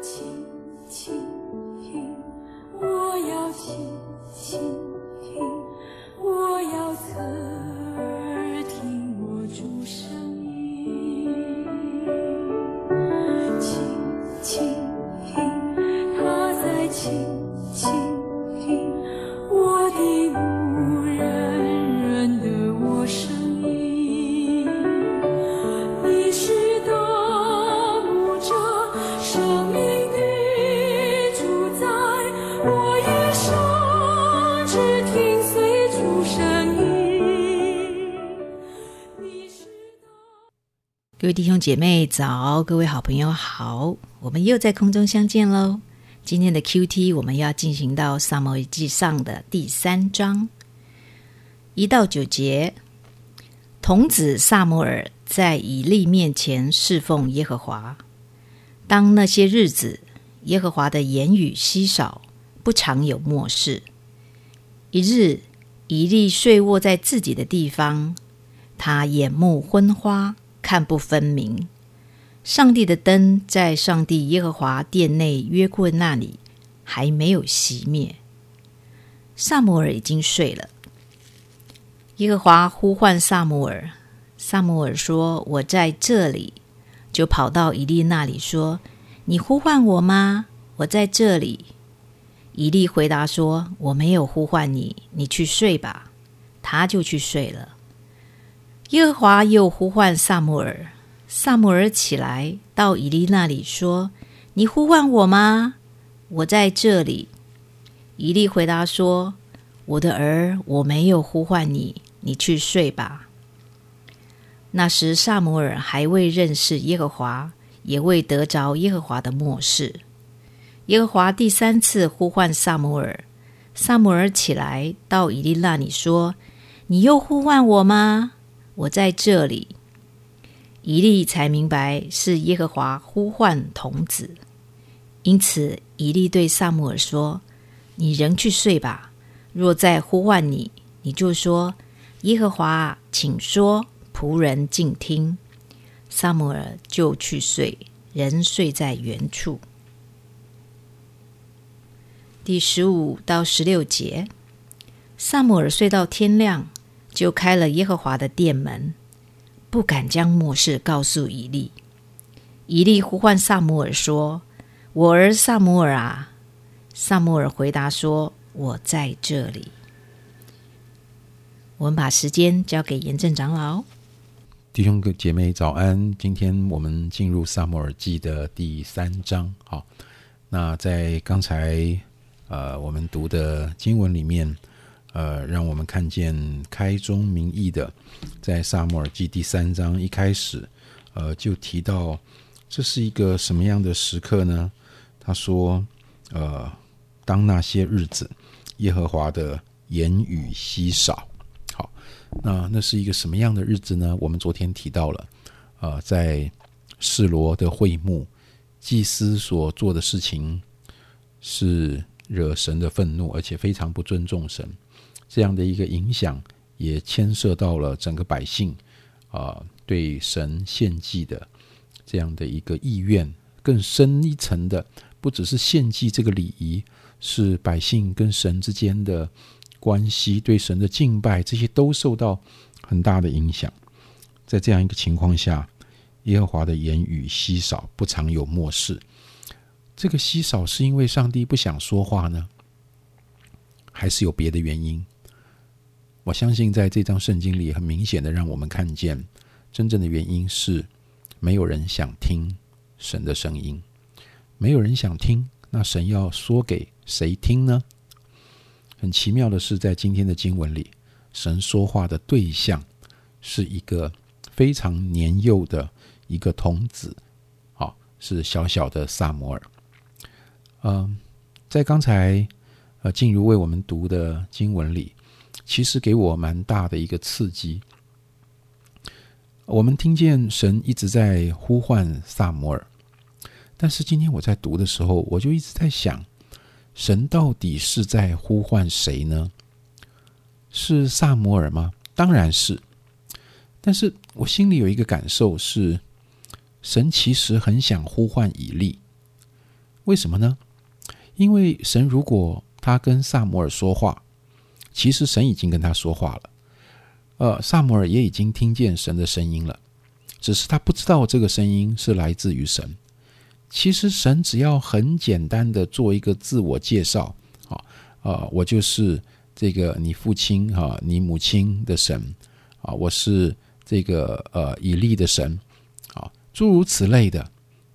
情。位弟兄姐妹早，各位好朋友好，我们又在空中相见喽。今天的 Q T 我们要进行到撒母耳记上的第三章一到九节。童子萨摩尔在以利面前侍奉耶和华。当那些日子，耶和华的言语稀少，不常有漠视。一日，以利睡卧在自己的地方，他眼目昏花，看不分明。上帝的灯在上帝耶和华殿内约柜那里还没有熄灭。萨摩尔已经睡了。耶和华呼唤萨摩尔，萨摩尔说：“我在这里。”就跑到以利那里说：“你呼唤我吗？我在这里。”以利回答说：“我没有呼唤你，你去睡吧。”他就去睡了。耶和华又呼唤萨姆尔，萨姆尔起来到以利那里说：“你呼唤我吗？我在这里。”以利回答说：“我的儿，我没有呼唤你，你去睡吧。”那时萨姆尔还未认识耶和华，也未得着耶和华的漠视。耶和华第三次呼唤萨姆尔，萨姆尔起来到以利那里说：“你又呼唤我吗？我在这里。”以利才明白是耶和华呼唤童子，因此以利对萨姆尔说：“你仍去睡吧。若再呼唤你，你就说：‘耶和华，请说。’仆人静听。”萨姆尔就去睡，人睡在原处。第十五到十六节，萨姆尔睡到天亮，就开了耶和华的殿门，不敢将末事告诉以利。以利呼唤萨姆尔说：“我儿萨姆尔啊！”萨姆尔回答说：“我在这里。”我们把时间交给严正长老。弟兄姐妹早安！今天我们进入萨姆尔记的第三章。好，那在刚才呃我们读的经文里面，呃，让我们看见开宗明义的，在萨摩尔记第三章一开始，呃，就提到这是一个什么样的时刻呢？他说，呃，当那些日子，耶和华的言语稀少。好，那那是一个什么样的日子呢？我们昨天提到了，呃，在示罗的会幕，祭司所做的事情是惹神的愤怒，而且非常不尊重神。这样的一个影响，也牵涉到了整个百姓啊对神献祭的这样的一个意愿。更深一层的，不只是献祭这个礼仪，是百姓跟神之间的。关系对神的敬拜，这些都受到很大的影响。在这样一个情况下，耶和华的言语稀少，不常有漠视。这个稀少是因为上帝不想说话呢，还是有别的原因？我相信在这张圣经里，很明显的让我们看见，真正的原因是没有人想听神的声音，没有人想听，那神要说给谁听呢？很奇妙的是，在今天的经文里，神说话的对象是一个非常年幼的一个童子，好，是小小的萨摩尔。嗯，在刚才呃静茹为我们读的经文里，其实给我蛮大的一个刺激。我们听见神一直在呼唤萨摩尔，但是今天我在读的时候，我就一直在想。神到底是在呼唤谁呢？是萨摩尔吗？当然是。但是我心里有一个感受是，神其实很想呼唤以利，为什么呢？因为神如果他跟萨摩尔说话，其实神已经跟他说话了，呃，萨摩尔也已经听见神的声音了，只是他不知道这个声音是来自于神。其实神只要很简单的做一个自我介绍，啊，呃，我就是这个你父亲哈，你母亲的神，啊，我是这个呃以利的神，啊，诸如此类的，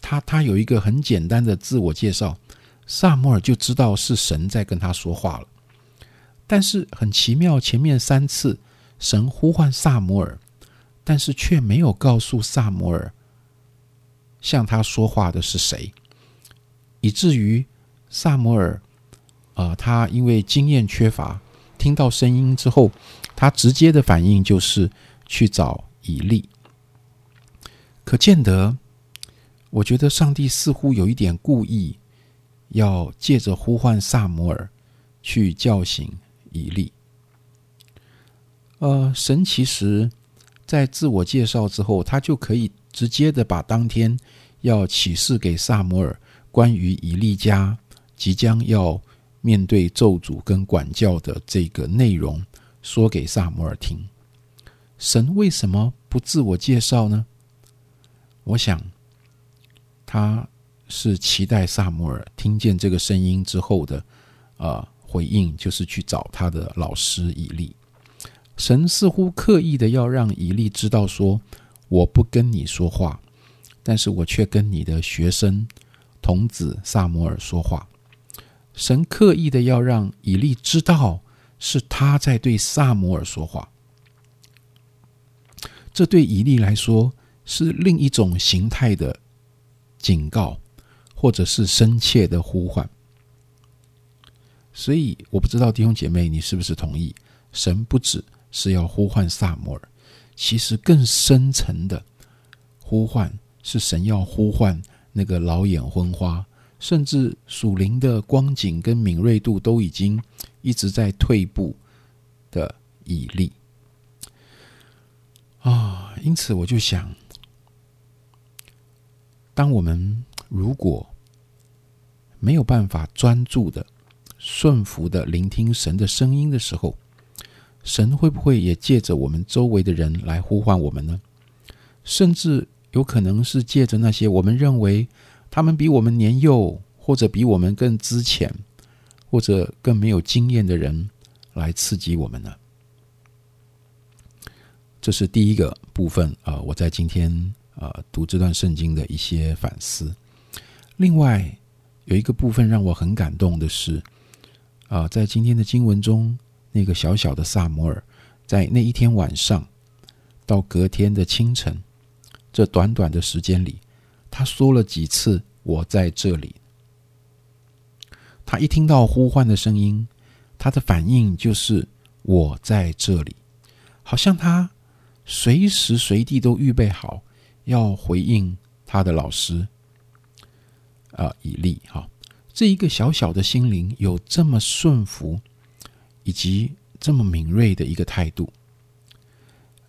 他他有一个很简单的自我介绍，萨摩尔就知道是神在跟他说话了。但是很奇妙，前面三次神呼唤萨摩尔，但是却没有告诉萨摩尔。向他说话的是谁？以至于萨摩尔，啊，他因为经验缺乏，听到声音之后，他直接的反应就是去找以利。可见得，我觉得上帝似乎有一点故意，要借着呼唤萨摩尔去叫醒以利。呃，神其实，在自我介绍之后，他就可以。直接的把当天要启示给萨摩尔关于以利家即将要面对咒诅跟管教的这个内容说给萨摩尔听。神为什么不自我介绍呢？我想他是期待萨摩尔听见这个声音之后的啊回应，就是去找他的老师以利。神似乎刻意的要让以利知道说。我不跟你说话，但是我却跟你的学生童子萨摩尔说话。神刻意的要让以利知道是他在对萨摩尔说话，这对以利来说是另一种形态的警告，或者是深切的呼唤。所以，我不知道弟兄姐妹你是不是同意？神不只是要呼唤萨摩尔。其实更深层的呼唤是神要呼唤那个老眼昏花，甚至属灵的光景跟敏锐度都已经一直在退步的以利啊。因此，我就想，当我们如果没有办法专注的、顺服的聆听神的声音的时候，神会不会也借着我们周围的人来呼唤我们呢？甚至有可能是借着那些我们认为他们比我们年幼，或者比我们更资浅，或者更没有经验的人来刺激我们呢？这是第一个部分啊！我在今天啊读这段圣经的一些反思。另外有一个部分让我很感动的是啊，在今天的经文中。那个小小的萨摩尔，在那一天晚上到隔天的清晨，这短短的时间里，他说了几次“我在这里”。他一听到呼唤的声音，他的反应就是“我在这里”，好像他随时随地都预备好要回应他的老师啊，以利。哈，这一个小小的心灵有这么顺服。以及这么敏锐的一个态度，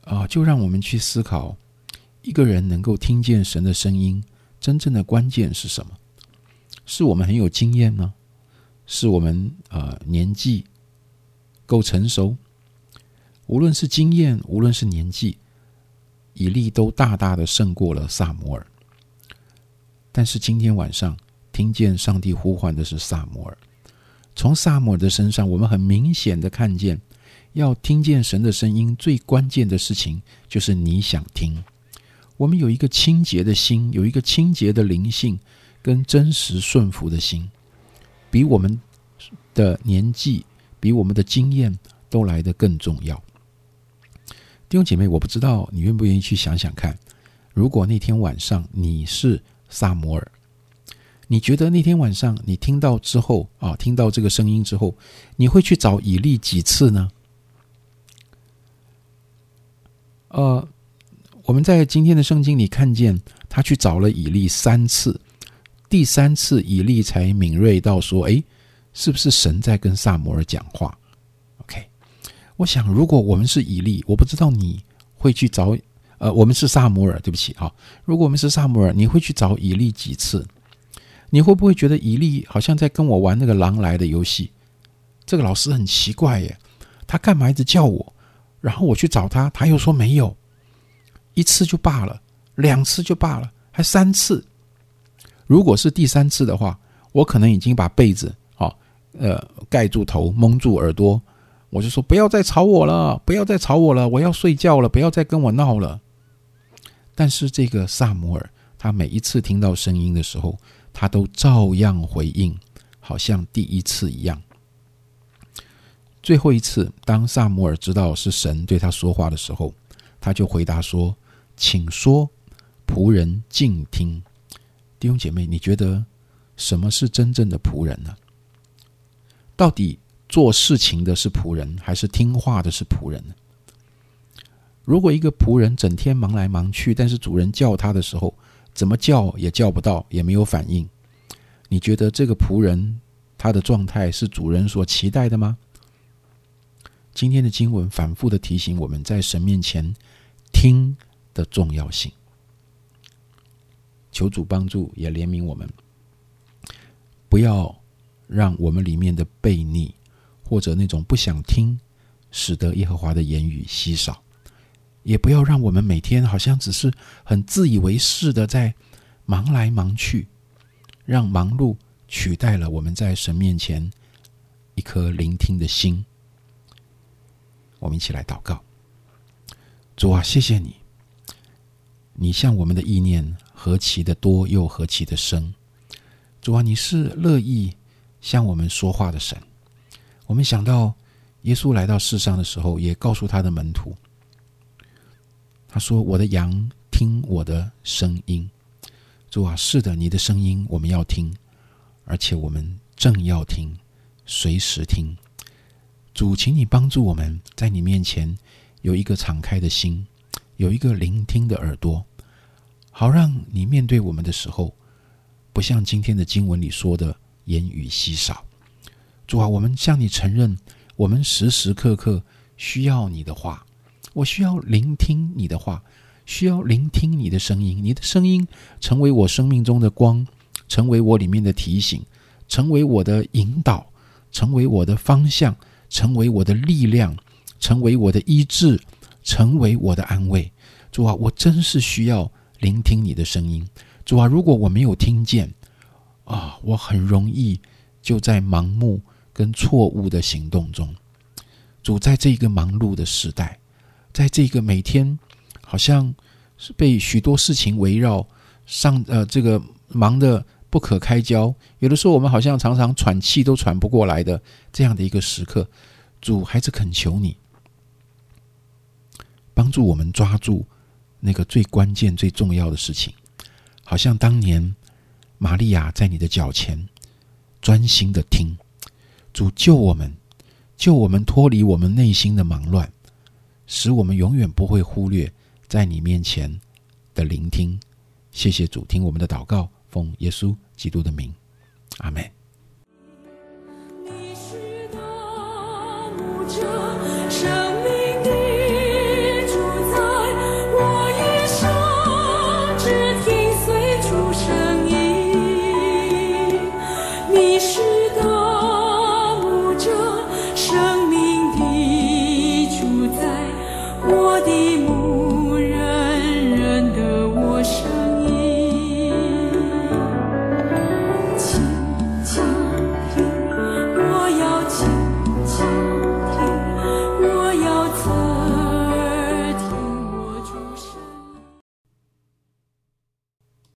啊，就让我们去思考：一个人能够听见神的声音，真正的关键是什么？是我们很有经验呢？是我们呃年纪够成熟？无论是经验，无论是年纪，以利都大大的胜过了萨摩尔。但是今天晚上听见上帝呼唤的是萨摩尔。从萨摩尔的身上，我们很明显的看见，要听见神的声音，最关键的事情就是你想听。我们有一个清洁的心，有一个清洁的灵性，跟真实顺服的心，比我们的年纪、比我们的经验都来得更重要。弟兄姐妹，我不知道你愿不愿意去想想看，如果那天晚上你是萨摩尔。你觉得那天晚上你听到之后啊，听到这个声音之后，你会去找以利几次呢？呃，我们在今天的圣经里看见他去找了以利三次，第三次以利才敏锐到说：“哎，是不是神在跟萨摩尔讲话？”OK，我想如果我们是以利，我不知道你会去找呃，我们是萨摩尔，对不起啊，如果我们是萨摩尔，你会去找以利几次？你会不会觉得以利好像在跟我玩那个狼来的游戏？这个老师很奇怪耶，他干嘛一直叫我？然后我去找他，他又说没有。一次就罢了，两次就罢了，还三次。如果是第三次的话，我可能已经把被子啊，呃，盖住头，蒙住耳朵，我就说不要再吵我了，不要再吵我了，我要睡觉了，不要再跟我闹了。但是这个萨摩尔，他每一次听到声音的时候，他都照样回应，好像第一次一样。最后一次，当萨摩尔知道是神对他说话的时候，他就回答说：“请说，仆人静听。”弟兄姐妹，你觉得什么是真正的仆人呢？到底做事情的是仆人，还是听话的是仆人呢？如果一个仆人整天忙来忙去，但是主人叫他的时候，怎么叫也叫不到，也没有反应，你觉得这个仆人他的状态是主人所期待的吗？今天的经文反复的提醒我们在神面前听的重要性。求主帮助，也怜悯我们，不要让我们里面的悖逆或者那种不想听，使得耶和华的言语稀少；也不要让我们每天好像只是很自以为是的在忙来忙去，让忙碌取代了我们在神面前一颗聆听的心。我们一起来祷告，主啊，谢谢你，你向我们的意念何其的多，又何其的深。主啊，你是乐意向我们说话的神。我们想到耶稣来到世上的时候，也告诉他的门徒，他说：“我的羊听我的声音。”主啊，是的，你的声音我们要听，而且我们正要听，随时听。主，请你帮助我们在你面前有一个敞开的心，有一个聆听的耳朵，好让你面对我们的时候，不像今天的经文里说的言语稀少。主啊，我们向你承认，我们时时刻刻需要你的话，我需要聆听你的话，需要聆听你的声音，你的声音成为我生命中的光，成为我里面的提醒，成为我的引导，成为我的方向。成为我的力量，成为我的医治，成为我的安慰。主啊，我真是需要聆听你的声音。主啊，如果我没有听见，啊，我很容易就在盲目跟错误的行动中。主，在这个忙碌的时代，在这个每天好像是被许多事情围绕，上呃，这个忙的不可开交，有的时候我们好像常常喘气都喘不过来的这样的一个时刻。主，孩子恳求你帮助我们抓住那个最关键、最重要的事情，好像当年玛利亚在你的脚前专心的听。主救我们，救我们脱离我们内心的忙乱，使我们永远不会忽略在你面前的聆听。谢谢主，听我们的祷告，奉耶稣基督的名，阿门。我我的牧人。